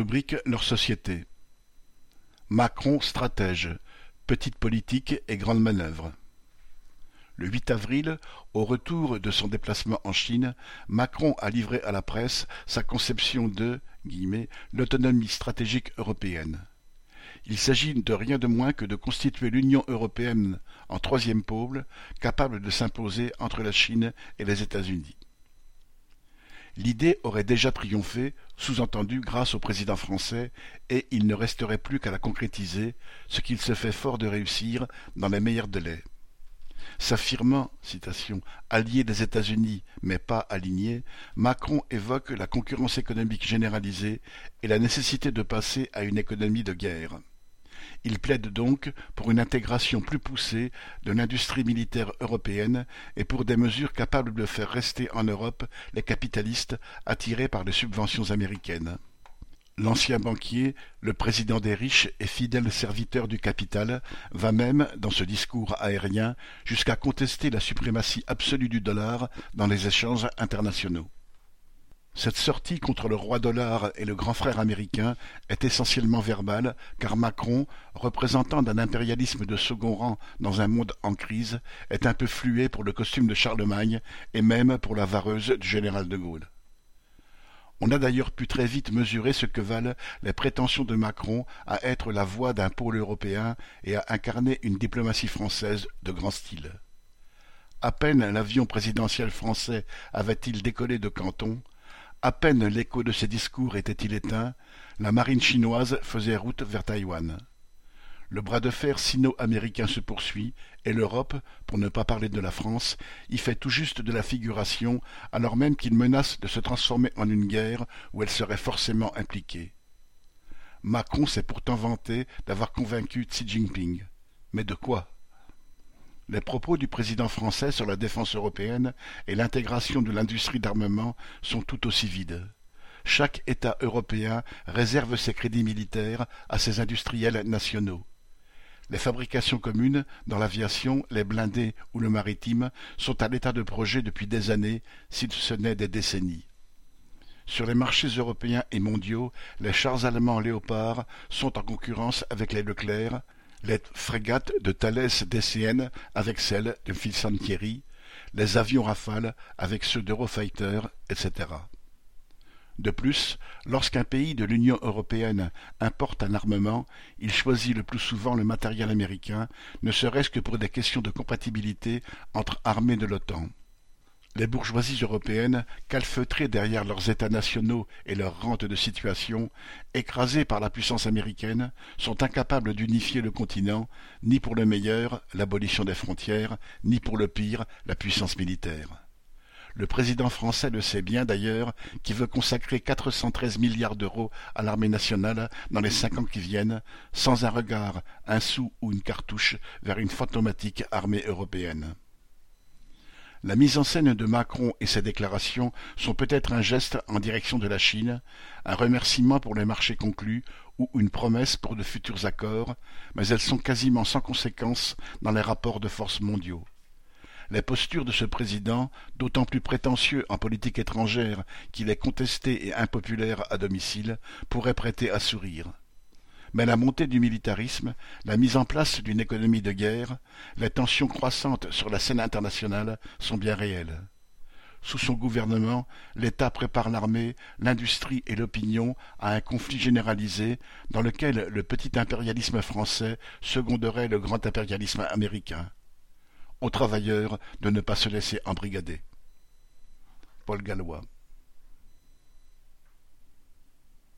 Rubrique Leur société. Macron stratège, petite politique et grande manœuvre. Le 8 avril, au retour de son déplacement en Chine, Macron a livré à la presse sa conception de « l'autonomie stratégique européenne ». Il s'agit de rien de moins que de constituer l'Union européenne en troisième pôle, capable de s'imposer entre la Chine et les États-Unis. L'idée aurait déjà triomphé, sous-entendu grâce au président français, et il ne resterait plus qu'à la concrétiser, ce qu'il se fait fort de réussir dans les meilleurs délais. S'affirmant, citation, allié des États-Unis, mais pas aligné, Macron évoque la concurrence économique généralisée et la nécessité de passer à une économie de guerre. Il plaide donc pour une intégration plus poussée de l'industrie militaire européenne et pour des mesures capables de faire rester en Europe les capitalistes attirés par les subventions américaines. L'ancien banquier, le président des riches et fidèle serviteur du capital, va même, dans ce discours aérien, jusqu'à contester la suprématie absolue du dollar dans les échanges internationaux. Cette sortie contre le roi dollar et le grand frère américain est essentiellement verbale, car Macron, représentant d'un impérialisme de second rang dans un monde en crise, est un peu flué pour le costume de Charlemagne et même pour la vareuse du général de Gaulle. On a d'ailleurs pu très vite mesurer ce que valent les prétentions de Macron à être la voix d'un pôle européen et à incarner une diplomatie française de grand style. À peine l'avion présidentiel français avait-il décollé de Canton, à peine l'écho de ses discours était-il éteint, la marine chinoise faisait route vers Taïwan. Le bras de fer sino-américain se poursuit, et l'Europe, pour ne pas parler de la France, y fait tout juste de la figuration, alors même qu'il menace de se transformer en une guerre où elle serait forcément impliquée. Macron s'est pourtant vanté d'avoir convaincu Xi Jinping. Mais de quoi? Les propos du président français sur la défense européenne et l'intégration de l'industrie d'armement sont tout aussi vides. Chaque État européen réserve ses crédits militaires à ses industriels nationaux. Les fabrications communes, dans l'aviation, les blindés ou le maritime, sont à l'état de projet depuis des années, si ce n'est des décennies. Sur les marchés européens et mondiaux, les chars allemands Léopard sont en concurrence avec les Leclerc, les frégates de Thales DCN avec celles de Fincantieri, les avions Rafale avec ceux d'Eurofighter, etc. De plus, lorsqu'un pays de l'Union européenne importe un armement, il choisit le plus souvent le matériel américain, ne serait-ce que pour des questions de compatibilité entre armées de l'OTAN. Les bourgeoisies européennes, calfeutrées derrière leurs États nationaux et leurs rentes de situation, écrasées par la puissance américaine, sont incapables d'unifier le continent, ni pour le meilleur, l'abolition des frontières, ni pour le pire, la puissance militaire. Le président français le sait bien d'ailleurs, qui veut consacrer 413 milliards d'euros à l'armée nationale dans les cinq ans qui viennent, sans un regard, un sou ou une cartouche vers une fantomatique armée européenne. La mise en scène de Macron et ses déclarations sont peut-être un geste en direction de la Chine, un remerciement pour les marchés conclus ou une promesse pour de futurs accords, mais elles sont quasiment sans conséquence dans les rapports de force mondiaux. Les postures de ce président, d'autant plus prétentieux en politique étrangère qu'il est contesté et impopulaire à domicile, pourraient prêter à sourire mais la montée du militarisme, la mise en place d'une économie de guerre, les tensions croissantes sur la scène internationale sont bien réelles. Sous son gouvernement, l'État prépare l'armée, l'industrie et l'opinion à un conflit généralisé dans lequel le petit impérialisme français seconderait le grand impérialisme américain. Aux travailleurs de ne pas se laisser embrigader. Paul Gallois